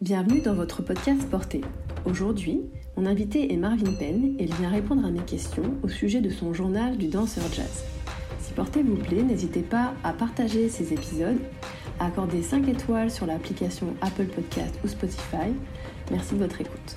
Bienvenue dans votre podcast Porté. Aujourd'hui, mon invité est Marvin Penn et il vient répondre à mes questions au sujet de son journal du danseur jazz. Si Porté vous plaît, n'hésitez pas à partager ces épisodes, à accorder 5 étoiles sur l'application Apple Podcast ou Spotify. Merci de votre écoute.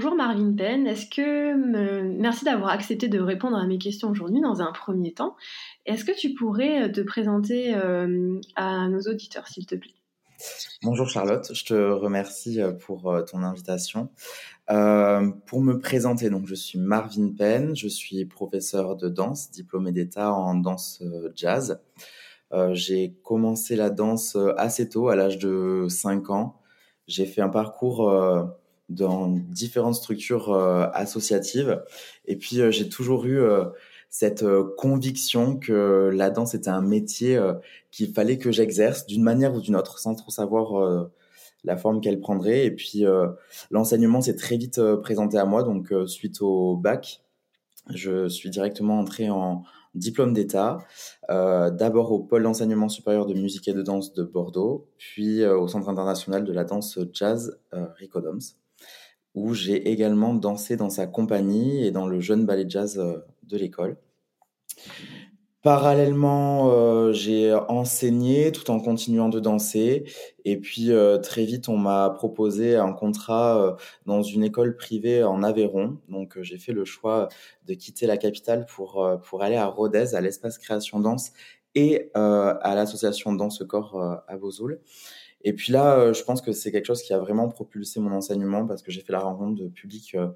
Bonjour Marvin Penn, est-ce que merci d'avoir accepté de répondre à mes questions aujourd'hui dans un premier temps. Est-ce que tu pourrais euh, te présenter euh, à nos auditeurs s'il te plaît? Bonjour Charlotte, je te remercie euh, pour ton invitation. pour me présenter, donc je suis Marvin Penn, je suis professeur de danse, diplômé d'État en danse jazz. j'ai commencé la danse assez tôt, à l'âge de 5 ans. J'ai fait un parcours dans différentes structures euh, associatives. Et puis, euh, j'ai toujours eu euh, cette conviction que la danse était un métier qu'il fallait que j'exerce d'une manière ou d'une autre, sans trop savoir la forme qu'elle prendrait. Et puis, l'enseignement s'est très vite présenté à moi. Donc, suite au bac, je suis directement entré en diplôme d'État, d'abord au pôle d'enseignement supérieur de musique et de danse de Bordeaux, puis au Centre international de la danse jazz Ricodoms où j'ai également dansé dans sa compagnie et dans le jeune ballet jazz euh, de l'école. Parallèlement, euh, j'ai enseigné tout en continuant de danser. Et puis euh, très vite, on m'a proposé un contrat dans une école privée en Aveyron. Donc j'ai fait le choix de quitter la capitale pour, pour aller à Rodez, à l'espace création danse et à l'association Danse Corps à Vesoul. Et puis là, euh, je pense que c'est quelque chose qui a vraiment propulsé mon enseignement parce que j'ai fait la rencontre de publics euh,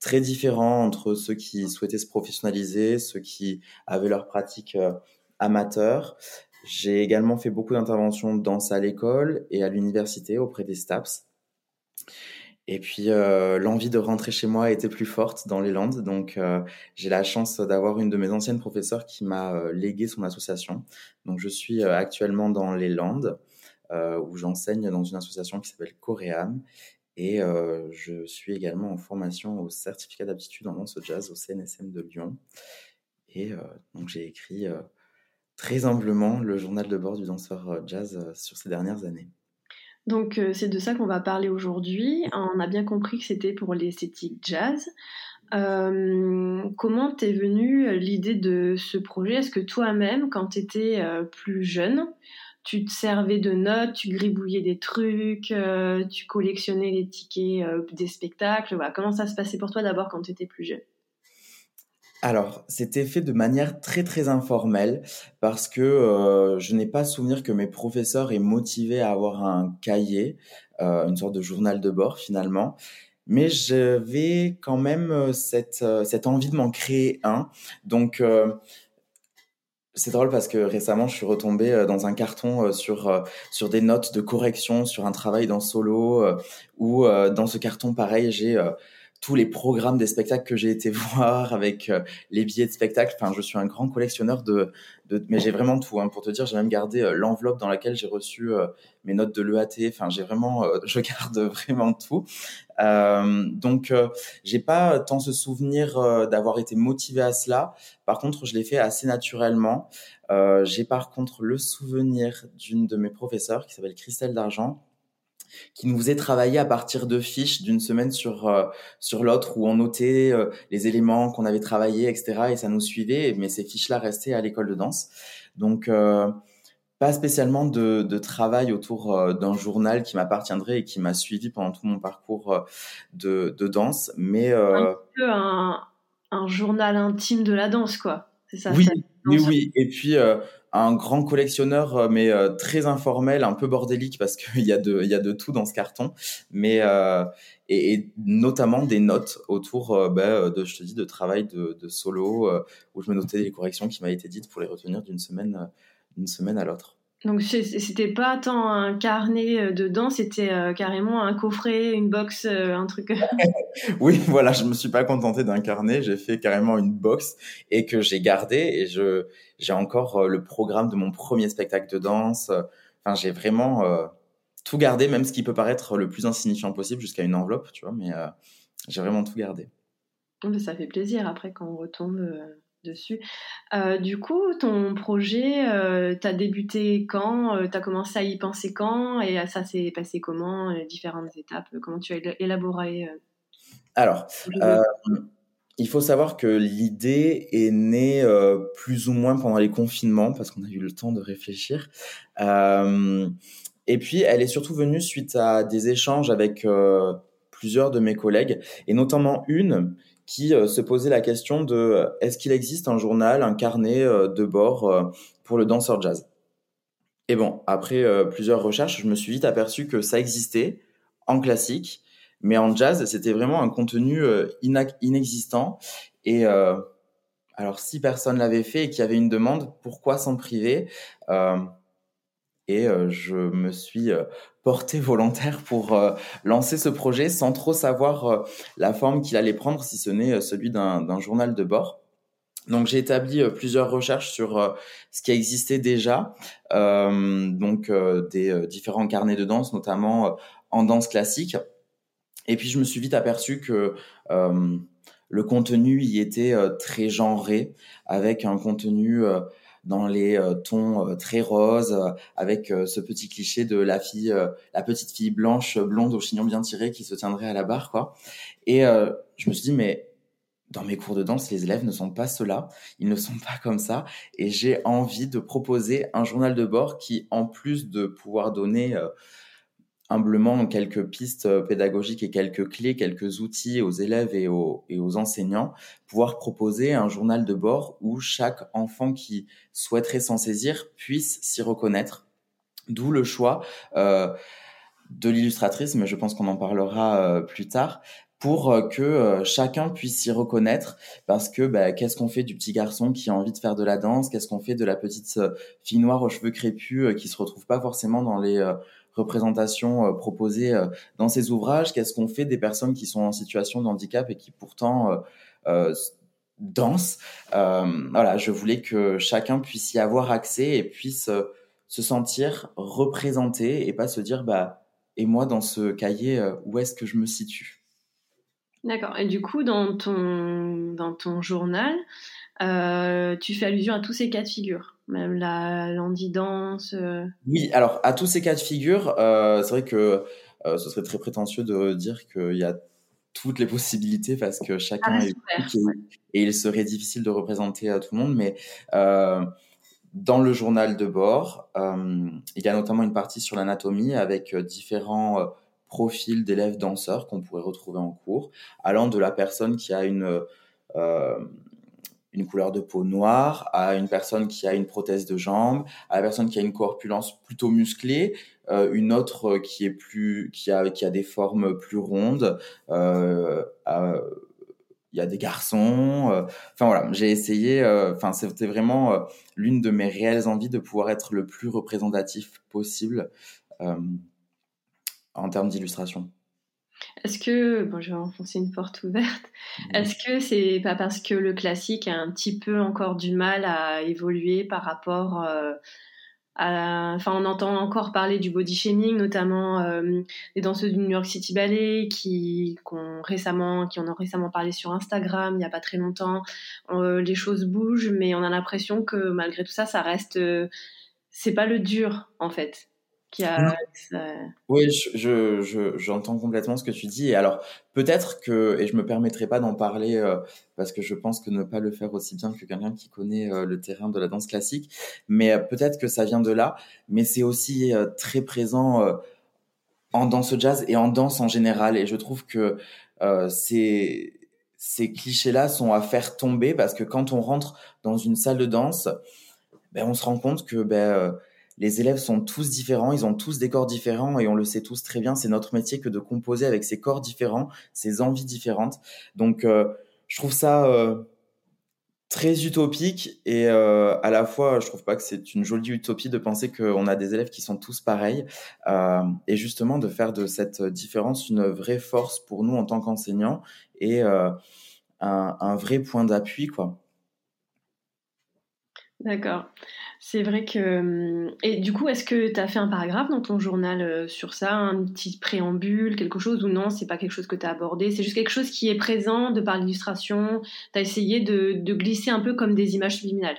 très différents entre ceux qui souhaitaient se professionnaliser, ceux qui avaient leur pratique euh, amateur. J'ai également fait beaucoup d'interventions de danse à l'école et à l'université auprès des STAPS. Et puis l'envie de rentrer chez moi était plus forte dans les Landes, donc j'ai la chance d'avoir une de mes anciennes professeurs qui m'a légué son association. Donc je suis actuellement dans les Landes. Euh, où j'enseigne dans une association qui s'appelle Coréam. Et euh, je suis également en formation au certificat d'aptitude en danse jazz au CNSM de Lyon. Et euh, donc j'ai écrit très humblement le journal de bord du danseur jazz sur ces dernières années. Donc c'est de ça qu'on va parler aujourd'hui. On a bien compris que c'était pour l'esthétique jazz. comment t'es venue l'idée de ce projet? Est-ce que toi-même, quand tu étais plus jeune, tu te servais de notes, tu gribouillais des trucs, euh, tu collectionnais les tickets euh, des spectacles. Voilà. Comment ça se passait pour toi d'abord quand tu étais plus jeune? Alors, c'était fait de manière très très informelle parce que euh, je n'ai pas souvenir que mes professeurs aient motivé à avoir un cahier, une sorte de journal de bord finalement. Mais j'avais quand même cette, cette envie de m'en créer un. Donc, c'est drôle parce que récemment, je suis retombé euh, dans un carton euh, sur euh, sur des notes de correction sur un travail dans solo où dans ce carton pareil, j'ai tous les programmes des spectacles que j'ai été voir avec les billets de spectacle. Enfin, je suis un grand collectionneur de, de mais j'ai vraiment tout. Hein, pour te dire, j'ai même gardé l'enveloppe dans laquelle j'ai reçu mes notes de l'EAT. Enfin, j'ai vraiment, je garde vraiment tout. donc, j'ai pas tant ce souvenir d'avoir été motivé à cela. Par contre, je l'ai fait assez naturellement. j'ai par contre le souvenir d'une de mes professeurs qui s'appelle Christelle d'Argent qui nous faisait travailler à partir de fiches d'une semaine sur euh, sur l'autre où on notait euh, les éléments qu'on avait travaillés, etc. Et ça nous suivait, mais ces fiches-là restaient à l'école de danse. Donc euh, pas spécialement de, de travail autour d'un journal qui m'appartiendrait et qui m'a suivi pendant tout mon parcours de, de danse, mais un peu un, un, journal intime de la danse, quoi. C'est ça. Oui, Oui, oui. Et puis, un grand collectionneur, mais très informel, un peu bordélique, parce qu'il y, a de, il y a de tout dans ce carton. Mais, et, notamment des notes autour bah, de, je te dis, de travail de, de solo, où je me notais les corrections qui m'avaient été dites pour les retenir d'une semaine, d'une semaine à l'autre. Donc c'était pas tant un carnet euh, dedans, c'était euh, carrément un coffret, une box, euh, un truc. oui, voilà, je me suis pas contenté d'un carnet, j'ai fait carrément une box et que j'ai gardé et je j'ai encore le programme de mon premier spectacle de danse. Enfin, j'ai vraiment tout gardé, même ce qui peut paraître le plus insignifiant possible jusqu'à une enveloppe, tu vois, mais j'ai vraiment tout gardé. Ça fait plaisir après quand on retombe dessus. Euh, du coup, ton projet, euh, tu as débuté quand euh, Tu as commencé à y penser quand Et ça s'est passé comment Les différentes étapes Comment tu as élaboré Alors, il faut savoir que l'idée est née plus ou moins pendant les confinements, parce qu'on a eu le temps de réfléchir. et puis, elle est surtout venue suite à des échanges avec plusieurs de mes collègues, et notamment une qui euh, se posait la question de euh, est-ce qu'il existe un journal, un carnet euh, de bord pour le danseur jazz? Et bon, après plusieurs recherches, je me suis vite aperçu que ça existait en classique, mais en jazz, c'était vraiment un contenu inexistant. Et alors, si personne l'avait fait et qu'il y avait une demande, pourquoi s'en priver? Et je me suis porté volontaire pour lancer ce projet sans trop savoir la forme qu'il allait prendre, si ce n'est celui d'un journal de bord. Donc j'ai établi plusieurs recherches sur ce qui existait déjà, donc des différents carnets de danse, notamment en danse classique. Et puis je me suis vite aperçu que le contenu y était très genré, avec un contenu dans les euh, tons euh, très roses, euh, avec ce petit cliché de la fille, la petite fille blanche, blonde au chignon bien tiré qui se tiendrait à la barre, quoi. Et je me suis dit, mais dans mes cours de danse, les élèves ne sont pas ceux-là, ils ne sont pas comme ça, et j'ai envie de proposer un journal de bord qui, en plus de pouvoir donner humblement quelques pistes euh, pédagogiques et quelques clés, quelques outils aux élèves et aux, et aux enseignants, pouvoir proposer un journal de bord où chaque enfant qui souhaiterait s'en saisir puisse s'y reconnaître. D'où le choix euh, de l'illustratrice, mais je pense qu'on en parlera euh, plus tard, pour euh, que chacun puisse s'y reconnaître parce que bah, qu'est-ce qu'on fait du petit garçon qui a envie de faire de la danse? Qu'est-ce qu'on fait de la petite fille noire aux cheveux crépus qui se retrouve pas forcément dans les représentations euh, proposées euh, dans ces ouvrages? Qu'est-ce qu'on fait des personnes qui sont en situation de handicap et qui pourtant euh, dansent? Voilà, je voulais que chacun puisse y avoir accès et puisse se sentir représenté et pas se dire bah et moi dans ce cahier où est-ce que je me situe? D'accord. Et du coup, dans ton, dans ton journal, tu fais allusion à tous ces cas de figure? Même la l'andidance euh. Oui, alors à tous ces cas de figure, euh, c'est vrai que euh, ce serait très prétentieux de dire qu'il y a toutes les possibilités parce que chacun ah, est et, il serait difficile de représenter à tout le monde, mais dans le journal de bord, il y a notamment une partie sur l'anatomie avec différents profils d'élèves danseurs qu'on pourrait retrouver en cours, allant de la personne qui a une une couleur de peau noire, à une personne qui a une prothèse de jambe, à la personne qui a une corpulence plutôt musclée, euh, une autre qui est plus qui a qui a des formes plus rondes. Euh, il y a des garçons. Euh, enfin voilà, j'ai essayé. Euh, enfin, c'était vraiment l'une de mes réelles envies de pouvoir être le plus représentatif possible en termes d'illustration. Est-ce que, bon, je vais enfoncer une porte ouverte, est-ce que c'est pas parce que le classique a un petit peu encore du mal à évoluer par rapport euh, à. Enfin, on entend encore parler du body shaming, notamment euh, les danseuses du New York City Ballet qui, ont récemment, qui en ont récemment parlé sur Instagram il n'y a pas très longtemps. Euh, les choses bougent, mais on a l'impression que malgré tout ça, ça reste. c'est pas le dur, en fait. Oui, je, j'entends complètement ce que tu dis. Et alors, peut-être que, et je me permettrai pas d'en parler euh, parce que je pense que ne pas le faire aussi bien que quelqu'un qui connaît euh, le terrain de la danse classique, mais euh, peut-être que ça vient de là. Mais c'est aussi très présent en danse jazz et en danse en général. Et je trouve que c'est ces clichés-là sont à faire tomber parce que quand on rentre dans une salle de danse, ben, on se rend compte que ben, euh, les élèves sont tous différents, ils ont tous des corps différents et on le sait tous très bien, c'est notre métier que de composer avec ces corps différents, ces envies différentes. Donc, euh, je trouve ça euh, très utopique et euh, à la fois, je trouve pas que c'est une jolie utopie de penser qu'on a des élèves qui sont tous pareils euh, et justement de faire de cette différence une vraie force pour nous en tant qu'enseignants et euh, un, un, vrai point d'appui, quoi. D'accord. C'est vrai que. Hum, et du coup, est-ce que tu as fait un paragraphe dans ton journal euh, sur ça, un petit préambule, quelque chose, ou non, c'est pas quelque chose que tu as abordé, c'est juste quelque chose qui est présent de par l'illustration, tu as essayé de, glisser un peu comme des images subliminales?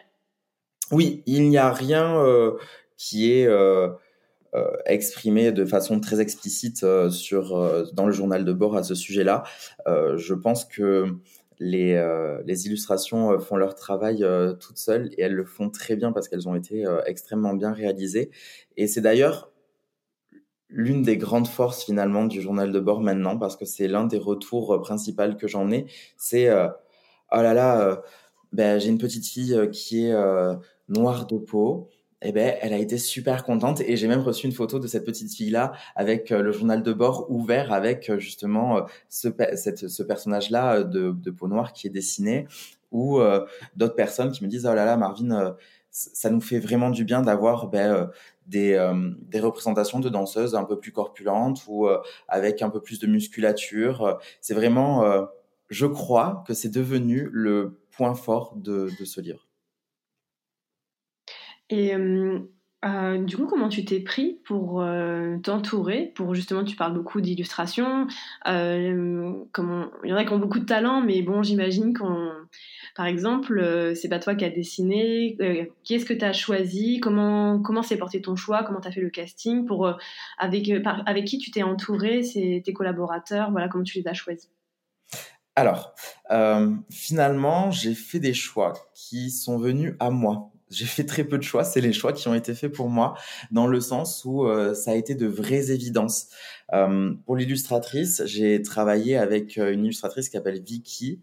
Oui, il n'y a rien euh, qui est euh, euh, exprimé de façon très explicite euh, sur, euh, dans le journal de bord à ce sujet-là. je pense que les, euh, les, illustrations euh, font leur travail euh, toutes seules et elles le font très bien parce qu'elles ont été extrêmement bien réalisées. Et c'est d'ailleurs l'une des grandes forces finalement du journal de bord maintenant parce que c'est l'un des retours principaux que j'en ai. C'est oh là là, ben, j'ai une petite fille qui est noire de peau eh ben, elle a été super contente et j'ai même reçu une photo de cette petite fille-là avec euh, le journal de bord ouvert avec euh, justement euh, ce, ce personnage-là de, peau noire qui est dessiné ou d'autres personnes qui me disent oh là là Marvin ça nous fait vraiment du bien d'avoir ben, des, des, représentations de danseuses un peu plus corpulentes ou avec un peu plus de musculature. C'est vraiment, je crois que c'est devenu le point fort de ce livre. Et euh, euh, du coup, comment tu t'es pris pour euh, t'entourer? Pour justement, tu parles beaucoup d'illustration. il y en a qui ont beaucoup de talent, mais bon, j'imagine qu'on, par exemple, c'est pas toi qui as dessiné. qui est-ce que tu as choisi? Comment comment s'est porté ton choix? Comment tu as fait le casting Pour avec avec qui tu t'es entouré? C'est tes collaborateurs? Voilà, comment tu les as choisis? Alors, finalement, j'ai fait des choix qui sont venus à moi j'ai fait très peu de choix. C'est les choix qui ont été faits pour moi, dans le sens où euh, ça a été de vraies évidences. Euh, pour l'illustratrice, j'ai travaillé avec euh, une illustratrice qui s'appelle Vicky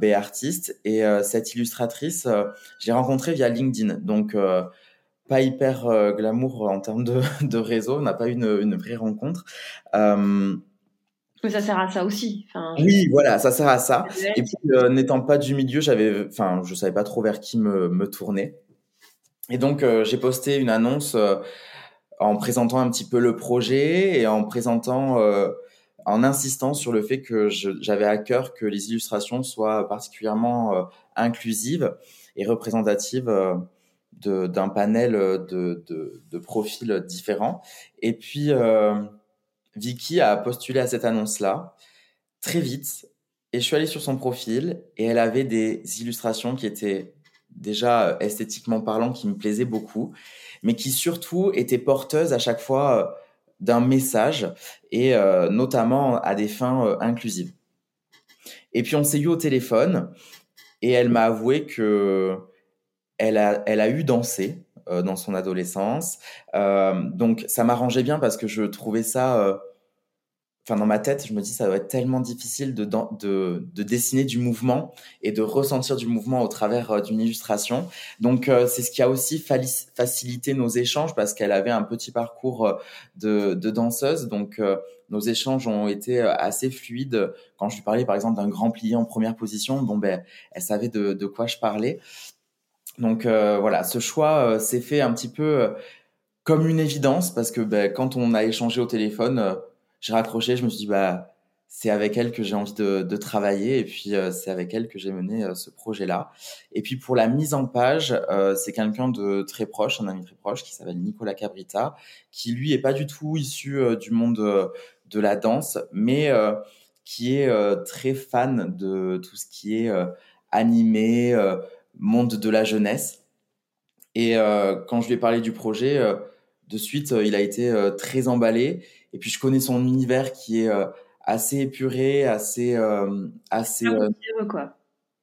B artiste, et cette illustratrice, j'ai rencontré via LinkedIn. Donc pas hyper glamour en termes de, réseau, on n'a pas eu une, vraie rencontre. Mais ça sert à ça aussi. Enfin, oui, voilà, ça sert à ça. Et puis, euh, n'étant pas du milieu, j'avais, enfin, je savais pas trop vers qui me, me tourner. Et donc, euh, j'ai posté une annonce euh, en présentant un petit peu le projet et en présentant, en insistant sur le fait que j'avais à cœur que les illustrations soient particulièrement inclusives et représentatives d'un panel de, de, de, profils différents. Et puis, Vicky a postulé à cette annonce-là très vite et je suis allé sur son profil et elle avait des illustrations qui étaient déjà euh, esthétiquement parlant, qui me plaisaient beaucoup, mais qui surtout étaient porteuses à chaque fois euh, d'un message et euh, notamment à des fins inclusives. Et puis on s'est eu au téléphone et elle m'a avoué que elle a, elle a eu dansé euh, dans son adolescence. Euh, donc ça m'arrangeait bien parce que je trouvais ça euh, enfin dans ma tête, je me dis ça doit être tellement difficile de, de, de, dessiner du mouvement et de ressentir du mouvement au travers d'une illustration. Donc c'est ce qui a aussi facilité nos échanges parce qu'elle avait un petit parcours de, danseuse. Donc nos échanges ont été assez fluides. Quand je lui parlais par exemple d'un grand plié en première position, bon ben elle savait de quoi je parlais. Donc euh, voilà, ce choix euh, s'est fait un petit peu euh, comme une évidence parce que ben, quand on a échangé au téléphone, j'ai raccroché, je me suis dit bah c'est avec elle que j'ai envie de, de, travailler et puis c'est avec elle que j'ai mené ce projet-là. Et puis pour la mise en page, c'est quelqu'un de très proche, un ami très proche qui s'appelle Nicolas Cabrita, qui lui est pas du tout issu du monde de la danse, mais qui est très fan de tout ce qui est animé monde de la jeunesse. Et euh, quand je lui ai parlé du projet, euh, de suite, euh, il a été très emballé. Et puis, je connais son univers qui est assez épuré, assez... assez pas poussiéreux, quoi.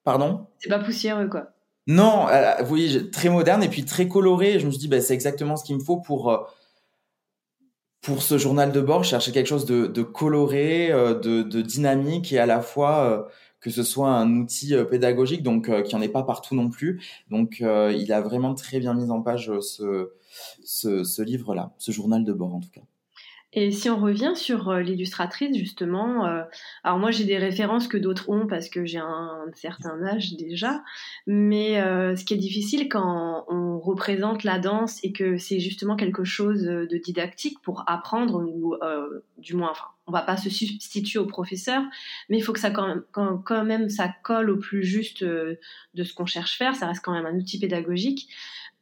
Pardon? C'est pas poussiéreux, quoi. Non, vous voyez, très moderne et puis très coloré. Je me suis dit, bah, c'est exactement ce qu'il me faut pour pour ce journal de bord, chercher quelque chose de, de coloré, de, de, dynamique et à la fois que ce soit un outil pédagogique, donc qui en est pas partout non plus. Donc il a vraiment très bien mis en page ce, ce, ce livre-là, ce journal de bord en tout cas. Et si on revient sur euh, l'illustratrice, justement, euh, alors moi j'ai des références que d'autres ont parce que j'ai un, certain âge déjà, mais euh, ce qui est difficile quand on représente la danse et que c'est justement quelque chose de didactique pour apprendre, ou du moins, enfin, on va pas se substituer au professeur, mais il faut que ça quand même, quand même ça colle au plus juste de ce qu'on cherche faire, ça reste quand même un outil pédagogique.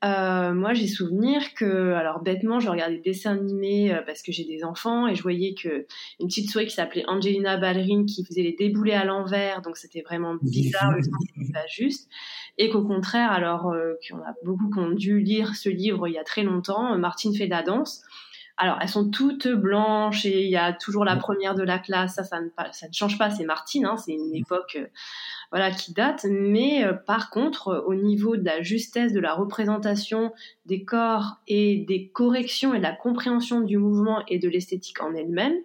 Euh, moi, j'ai souvenir que, alors bêtement, je regardais des dessins animés euh, parce que j'ai des enfants et je voyais que une petite souris qui s'appelait Angelina Ballerine qui faisait les déboulés à l'envers, donc c'était vraiment bizarre, sens pas juste, et qu'au contraire, alors euh, qu'on a beaucoup qui ont dû lire ce livre il y a très longtemps, Martine fait de la danse. Alors, elles sont toutes blanches et il y a toujours la première de la classe. Ça, ça ne, ça ne change pas. C'est Martine. Hein, c'est une époque voilà, qui date. Mais euh, par contre, euh, au niveau de la justesse de la représentation des corps et des corrections et de la compréhension du mouvement et de l'esthétique en elle-même,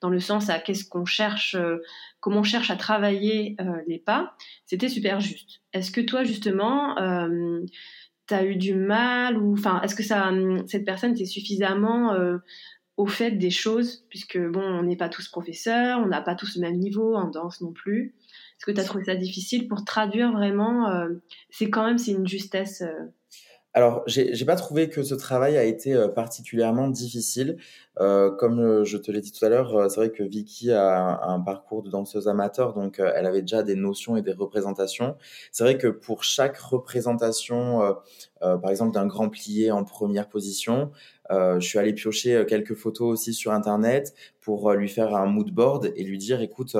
dans le sens à qu'est-ce qu'on cherche, euh, comment on cherche à travailler les pas, c'était super juste. Est-ce que toi, justement, tu as eu du mal ou enfin est-ce que ça cette personne était suffisamment au fait des choses? Puisque bon on n'est pas tous professeurs on n'a pas tous le même niveau en danse non plus est-ce que tu as trouvé ça difficile pour traduire vraiment euh, C'est quand même c'est une justesse. Euh. Alors, j'ai pas trouvé que ce travail a été euh, particulièrement difficile. comme je te l'ai dit tout à l'heure, c'est vrai que Vicky a un, parcours de danseuse amateur, donc elle avait déjà des notions et des représentations. C'est vrai que pour chaque représentation, par exemple d'un grand plié en première position, je suis allé piocher quelques photos aussi sur Internet pour lui faire un mood board et lui dire, écoute,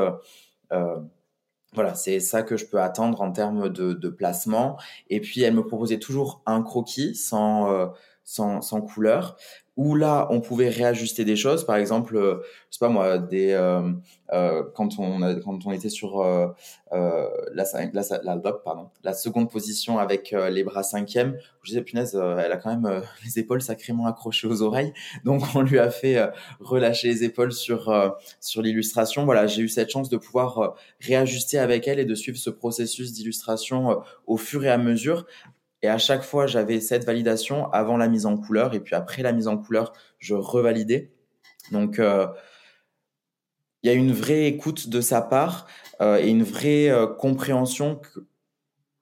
voilà, c'est ça que je peux attendre en termes de, placement. Et puis, elle me proposait toujours un croquis sans, euh, sans, sans couleur où là on pouvait réajuster des choses. Par exemple euh, je sais pas moi des euh, euh, quand on a, quand on était sur euh, euh la, la, la, pardon la seconde position avec les bras cinquième je disais punaise elle a quand même les épaules sacrément accrochées aux oreilles. Donc on lui a fait relâcher les épaules sur sur l'illustration. Voilà j'ai eu cette chance de pouvoir réajuster avec elle et de suivre ce processus d'illustration au fur et à mesure et à chaque fois, j'avais cette validation avant la mise en couleur. Et puis après la mise en couleur, je revalidais. Donc, euh, il y a une vraie écoute de sa part euh, et une vraie euh, compréhension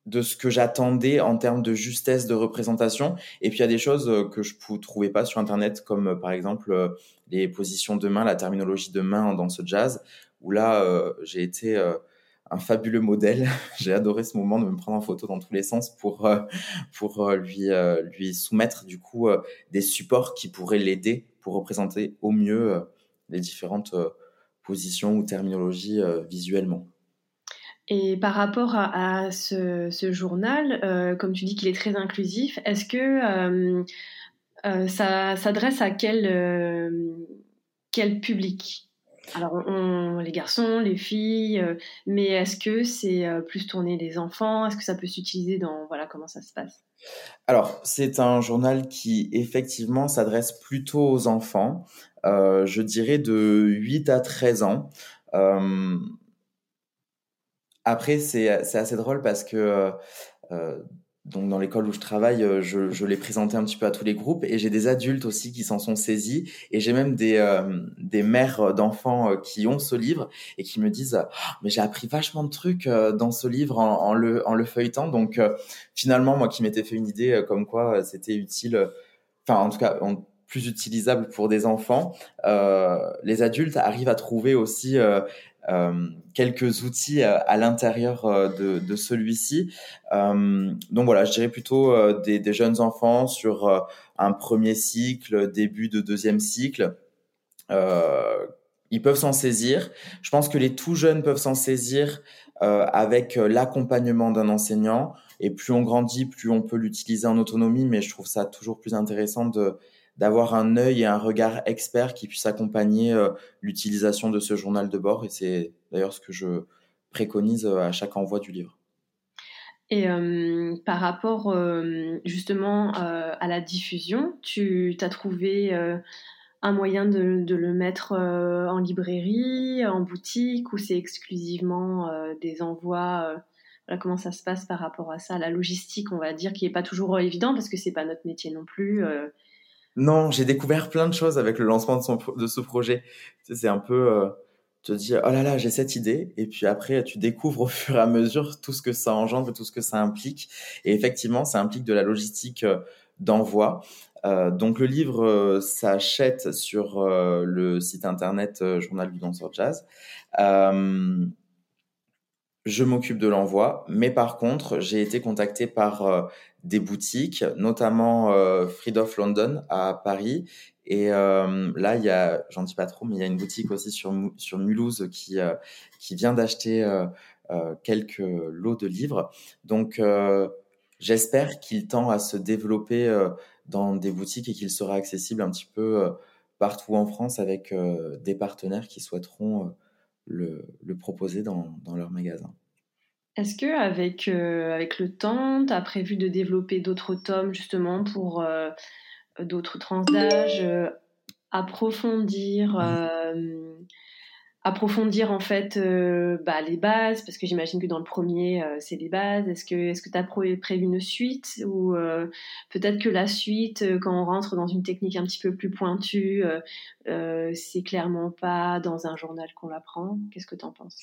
de ce que j'attendais en termes de justesse de représentation. Et puis, il y a des choses que je ne trouvais pas sur Internet, comme par exemple les positions de main, la terminologie de main dans ce jazz, où là, j'ai été un fabuleux modèle. J'ai adoré ce moment de me prendre en photo dans tous les sens pour euh, pour euh, lui euh, lui soumettre du coup des supports qui pourraient l'aider pour représenter au mieux les différentes positions ou terminologies visuellement. Et par rapport à, ce, ce, journal, comme tu dis qu'il est très inclusif, est-ce que ça s'adresse à quel, quel public? Alors, les garçons, les filles, euh, mais est-ce que c'est euh, plus tourné les enfants? Est-ce que ça peut s'utiliser dans. Voilà, comment ça se passe? Alors, c'est un journal qui, effectivement, s'adresse plutôt aux enfants, euh, je dirais de 8 à 13 ans. après, c'est assez drôle parce que donc dans l'école où je travaille, euh, je, je l'ai présenté un petit peu à tous les groupes et j'ai des adultes aussi qui s'en sont saisis et j'ai même des, euh, des mères d'enfants euh, qui ont ce livre et qui me disent ah, mais j'ai appris vachement de trucs dans ce livre en, en le, en le feuilletant. Donc finalement moi qui m'étais fait une idée comme quoi c'était utile enfin en tout cas plus utilisable pour des enfants les adultes arrivent à trouver aussi euh, quelques outils euh, à, l'intérieur euh, de, de celui-ci. donc voilà, je dirais plutôt des, des, jeunes enfants sur un premier cycle, début de deuxième cycle. ils peuvent s'en saisir. Je pense que les tout jeunes peuvent s'en saisir avec l'accompagnement d'un enseignant. Et plus on grandit, plus on peut l'utiliser en autonomie. Mais je trouve ça toujours plus intéressant de d'avoir un œil et un regard expert qui puisse accompagner euh, l'utilisation de ce journal de bord. Et c'est d'ailleurs ce que je préconise euh, à chaque envoi du livre. Et euh, par rapport justement à la diffusion, tu as trouvé un moyen de, le mettre en librairie, en boutique, ou c'est exclusivement des envois comment ça se passe par rapport à ça, la logistique, on va dire, qui n'est pas toujours évident parce que c'est pas notre métier non plus. Non, j'ai découvert plein de choses avec le lancement de, de ce projet. C'est un peu te dire oh là là j'ai cette idée. Et puis après tu découvres au fur et à mesure tout ce que ça engendre tout ce que ça implique. Et effectivement ça implique de la logistique euh, d'envoi. Euh, donc le livre euh, s'achète sur euh, le site internet Journal du danseur jazz je m'occupe de l'envoi mais par contre j'ai été contacté par des boutiques notamment Freed of London à Paris et euh, là, il y a, j'en dis pas trop, mais il y a une boutique aussi sur, sur Mulhouse qui, euh, qui vient d'acheter euh, euh, quelques lots de livres. Donc, euh, j'espère qu'il tend à se développer dans des boutiques et qu'il sera accessible un petit peu partout en France avec des partenaires qui souhaiteront le, le proposer dans, dans leur magasin. Est-ce que avec, avec le temps, tu as prévu de développer d'autres tomes justement pour d'autres tranches d'âge, euh, approfondir, euh, approfondir en fait euh, bah, les bases, parce que j'imagine que dans le premier, c'est les bases. Est-ce que est-ce que tu as prévu une suite ou peut-être que la suite, quand on rentre dans une technique un petit peu plus pointue, c'est clairement pas dans un journal qu'on l'apprend? Qu'est-ce que tu en penses?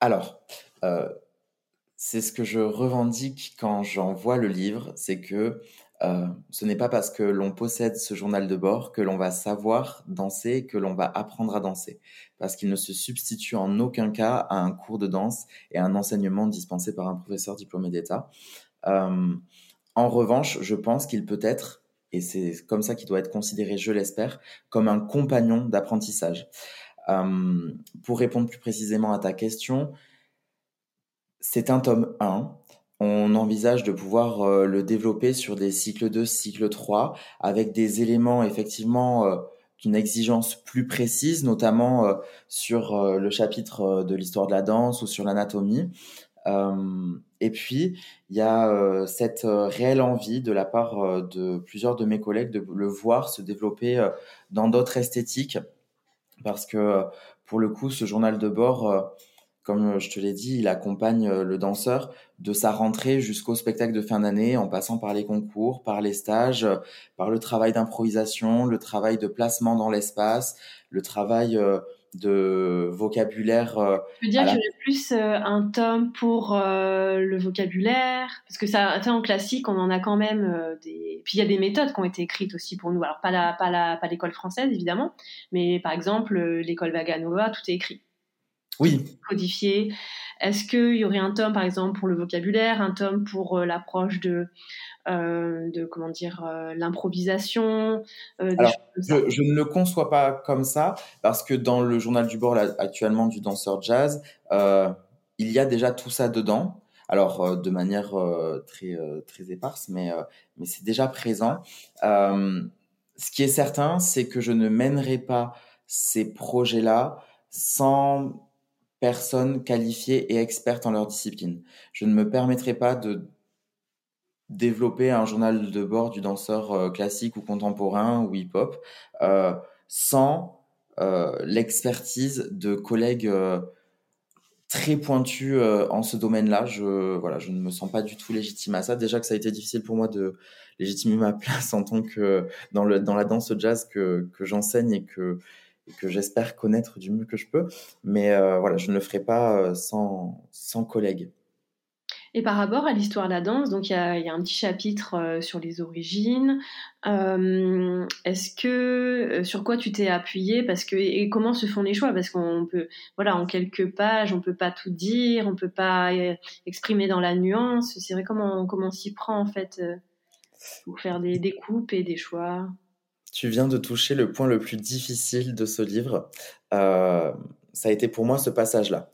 Alors, c'est ce que je revendique quand j'envoie le livre, c'est que euh, ce n'est pas parce que l'on possède ce journal de bord que l'on va savoir danser, que l'on va apprendre à danser, parce qu'il ne se substitue en aucun cas à un cours de danse et à un enseignement dispensé par un professeur diplômé d'État. Euh, en revanche, je pense qu'il peut être, et c'est comme ça qu'il doit être considéré, je l'espère, comme un compagnon d'apprentissage. Euh, pour répondre plus précisément à ta question, c'est un tome 1 on envisage de pouvoir euh, le développer sur des cycles 2, cycle 3, avec des éléments effectivement euh, d'une exigence plus précise, notamment euh, sur le chapitre de l'histoire de la danse ou sur l'anatomie. et puis, il y a cette réelle envie de la part de plusieurs de mes collègues de le voir se développer dans d'autres esthétiques, parce que pour le coup, ce journal de bord comme je te l'ai dit, il accompagne euh, le danseur de sa rentrée jusqu'au spectacle de fin d'année en passant par les concours, par les stages, euh, par le travail d'improvisation, le travail de placement dans l'espace, le travail euh, de vocabulaire. Je veux dire y aurait plus un tome pour le vocabulaire, parce que ça, en classique, on en a quand même des. Puis il y a des méthodes qui ont été écrites aussi pour nous. Alors pas la, pas la, pas l'école française évidemment, mais par exemple l'école Vaganova, tout est écrit oui. codifié. Est-ce qu'il y aurait un tome, par exemple, pour le vocabulaire, un tome pour euh, l'approche de, euh, de, comment dire, euh, l'improvisation Alors, je, je, ne le conçois pas comme ça, parce que dans le journal du bord actuellement du danseur jazz, il y a déjà tout ça dedans. Alors, de manière très, très éparse, mais, mais c'est déjà présent. ce qui est certain, c'est que je ne mènerai pas ces projets-là sans personnes qualifiées et expertes en leur discipline. Je ne me permettrai pas de développer un journal de bord du danseur euh, classique ou contemporain ou hip-hop euh, sans euh, l'expertise de collègues très pointus en ce domaine-là. Je, voilà, je ne me sens pas du tout légitime à ça. Déjà que ça a été difficile pour moi de légitimer ma place en tant que dans, le, dans la danse jazz que, que j'enseigne et que que j'espère connaître du mieux que je peux. Mais euh, voilà, je ne le ferai pas euh, sans, sans collègues. Et par rapport à l'histoire de la danse, donc il y a, un petit chapitre euh, sur les origines. Est-ce que sur quoi tu t'es appuyé? Parce que et comment se font les choix? Parce qu'on peut, voilà, en quelques pages, on peut pas tout dire, on peut pas exprimer dans la nuance. C'est vrai comment comment s'y prend en fait pour faire des, des coupes et des choix? Tu viens de toucher le point le plus difficile de ce livre. Euh, ça a été pour moi ce passage-là.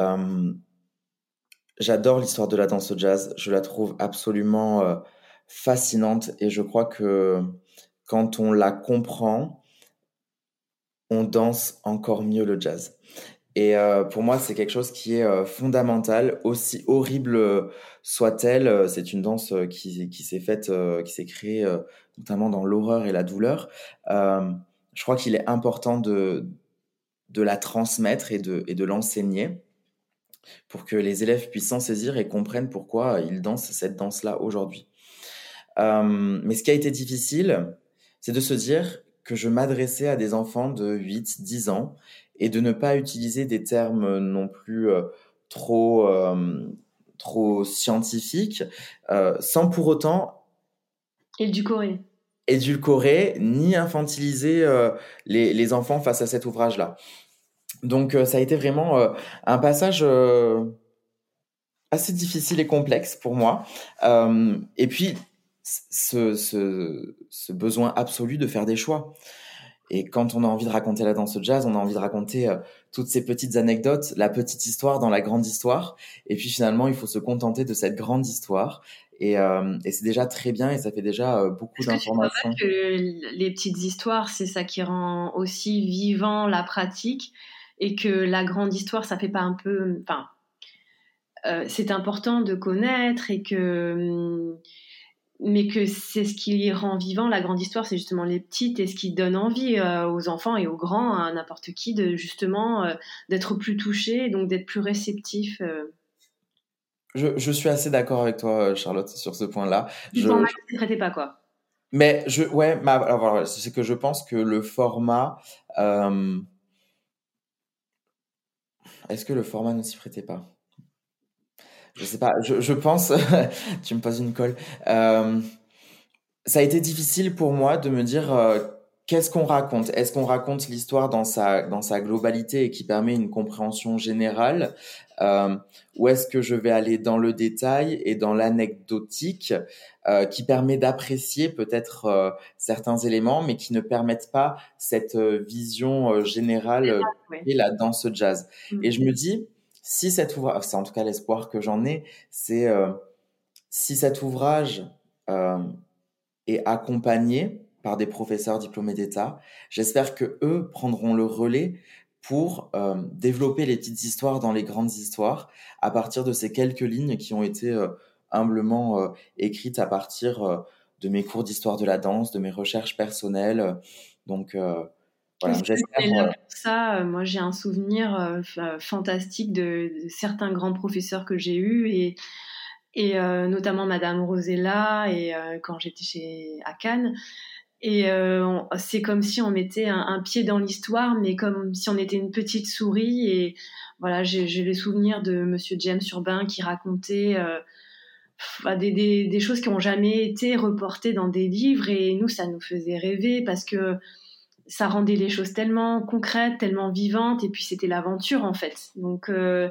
Euh, j'adore l'histoire de la danse jazz. Je la trouve absolument euh, fascinante et je crois que quand on la comprend, on danse encore mieux le jazz. Et pour moi, c'est quelque chose qui est fondamental, aussi horrible soit-elle. C'est une danse qui s'est faite, qui s'est créée notamment dans l'horreur et la douleur. Euh, je crois qu'il est important de, de la transmettre et de, et de l'enseigner pour que les élèves puissent s'en saisir et comprennent pourquoi ils dansent cette danse-là aujourd'hui. Euh, mais ce qui a été difficile, c'est de se dire que je m'adressais à des enfants de 8, 10 ans et de ne pas utiliser des termes non plus euh, trop, trop scientifiques, sans pour autant édulcorer. Édulcorer ni infantiliser les, les, enfants face à cet ouvrage-là. Donc ça a été vraiment un passage assez difficile et complexe pour moi. et puis ce, besoin absolu de faire des choix. Et quand on a envie de raconter la danse jazz, on a envie de raconter euh, toutes ces petites anecdotes, la petite histoire dans la grande histoire. Et puis finalement, il faut se contenter de cette grande histoire. Et, euh, et c'est déjà très bien et ça fait déjà euh, beaucoup d'informations. Que les petites histoires, c'est ça qui rend aussi vivant la pratique et que la grande histoire, ça fait pas un peu. Enfin, c'est important de connaître et que hum, mais que c'est ce qui rend vivant la grande histoire, c'est justement les petites et ce qui donne envie euh, aux enfants et aux grands, à n'importe qui, de justement euh, d'être plus touché, donc d'être plus réceptif. Euh. Je, je, suis assez d'accord avec toi, Charlotte, sur ce point-là. Le format ne traitait pas quoi. Mais je, ouais, alors c'est que je pense que le format, est-ce que le format ne s'y prêtait pas? Je sais pas, je, je pense, tu me poses une colle. Euh, ça a été difficile pour moi de me dire euh, qu'est-ce qu'on raconte? Est-ce qu'on raconte l'histoire dans sa dans sa globalité et qui permet une compréhension générale, euh, ou est-ce que je vais aller dans le détail et dans l'anecdotique euh, qui permet d'apprécier peut-être euh, certains éléments, mais qui ne permettent pas cette vision générale et la danse jazz? Mmh. Et je me dis si cet ouvrage, c'est en tout cas l'espoir que j'en ai, c'est si cet ouvrage est accompagné par des professeurs diplômés d'État, j'espère que eux prendront le relais pour euh, développer les petites histoires dans les grandes histoires à partir de ces quelques lignes qui ont été humblement écrites à partir de mes cours d'histoire de la danse, de mes recherches personnelles. Donc voilà, j'espère. ça, euh, moi j'ai un souvenir euh, fantastique de, certains grands professeurs que j'ai eus et, et euh, notamment Madame Rosella et quand j'étais chez à Cannes. Et c'est comme si on mettait un, pied dans l'histoire, mais comme si on était une petite souris. Et voilà, j'ai les souvenirs de Monsieur James Urbain qui racontait des, des, des, choses qui n'ont jamais été reportées dans des livres. Et nous, ça nous faisait rêver parce que ça rendait les choses tellement concrètes, tellement vivantes, et puis c'était l'aventure en fait. Donc euh,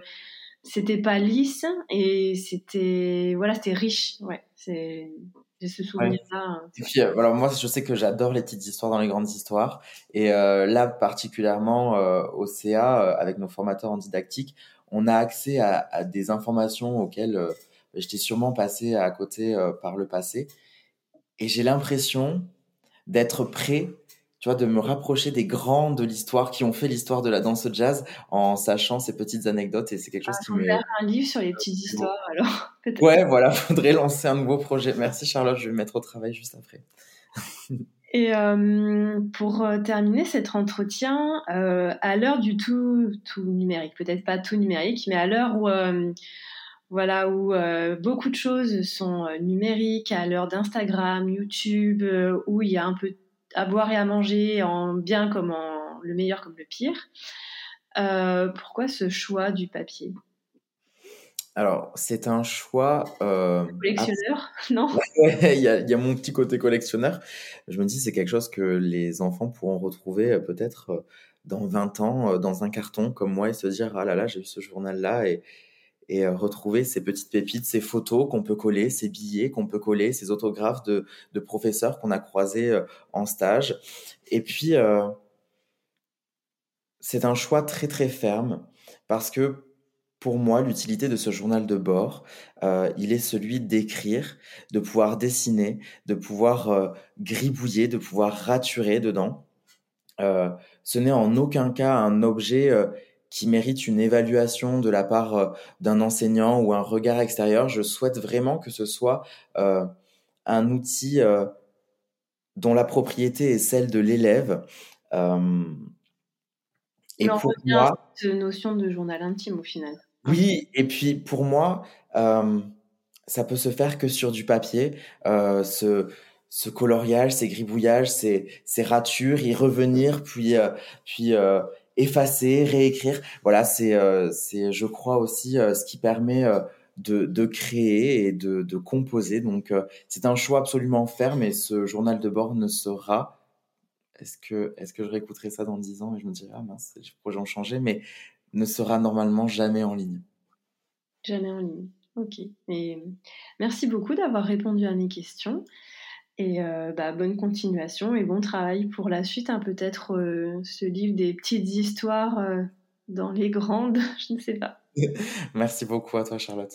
c'était pas lisse et c'était voilà, c'était riche. Ouais, c'est j'ai ce souvenir-là. Hein. Et puis, euh, moi, je sais que j'adore les petites histoires dans les grandes histoires. Et euh, là, particulièrement au CA, avec nos formateurs en didactique, on a accès à, à des informations auxquelles j'étais sûrement passé à côté par le passé. Et j'ai l'impression d'être prêt tu vois, de me rapprocher des grands de l'histoire qui ont fait l'histoire de la danse jazz en sachant ces petites anecdotes et c'est quelque chose ah, qui me. faire un livre sur les petites histoires alors. Ouais, voilà, faudrait lancer un nouveau projet. Merci Charlotte, je vais me mettre au travail juste après. Et euh, pour euh, terminer cet entretien, euh, à l'heure du tout, tout numérique, peut-être pas tout numérique, mais à l'heure où, voilà, où beaucoup de choses sont numériques, à l'heure d'Instagram, YouTube, où il y a un peu à boire et à manger en bien comme en le meilleur comme le pire. Euh, pourquoi ce choix du papier? Alors, c'est un choix. Euh, collectionneur, non? Il y, a, mon petit côté collectionneur. Je me dis, c'est quelque chose que les enfants pourront retrouver euh, peut-être dans 20 ans dans un carton comme moi et se dire Ah là là, j'ai eu ce journal-là et, et euh, retrouver ces petites pépites, ces photos qu'on peut coller, ces billets qu'on peut coller, ces autographes de, de professeurs qu'on a croisés euh, en stage. Et puis, euh, c'est un choix très très ferme parce que pour moi, l'utilité de ce journal de bord, euh, il est celui d'écrire, de pouvoir dessiner, de pouvoir euh, gribouiller, de pouvoir raturer dedans. Euh, ce n'est en aucun cas un objet qui mérite une évaluation de la part euh, d'un enseignant ou un regard extérieur. Je souhaite vraiment que ce soit euh, un outil euh, dont la propriété est celle de l'élève et pour moi, cette notion de journal intime au final. Oui, et puis pour moi, ça peut se faire que sur du papier. ce, ce coloriage, ces gribouillages, ces, ces ratures, y revenir, puis, puis effacer, réécrire. Voilà, c'est, c'est, je crois aussi, ce qui permet de, de, créer et de, de composer. Donc, c'est un choix absolument ferme et ce journal de bord ne sera est-ce que, est que je réécouterai ça dans 10 ans et je me dirai, ah mince, je pourrais en changer, mais ne sera normalement jamais en ligne. Jamais en ligne. Ok. Et merci beaucoup d'avoir répondu à mes questions. Et euh, bah, bonne continuation et bon travail pour la suite. Hein, Peut-être euh, ce livre des petites histoires euh, dans les grandes, je ne sais pas. merci beaucoup à toi, Charlotte.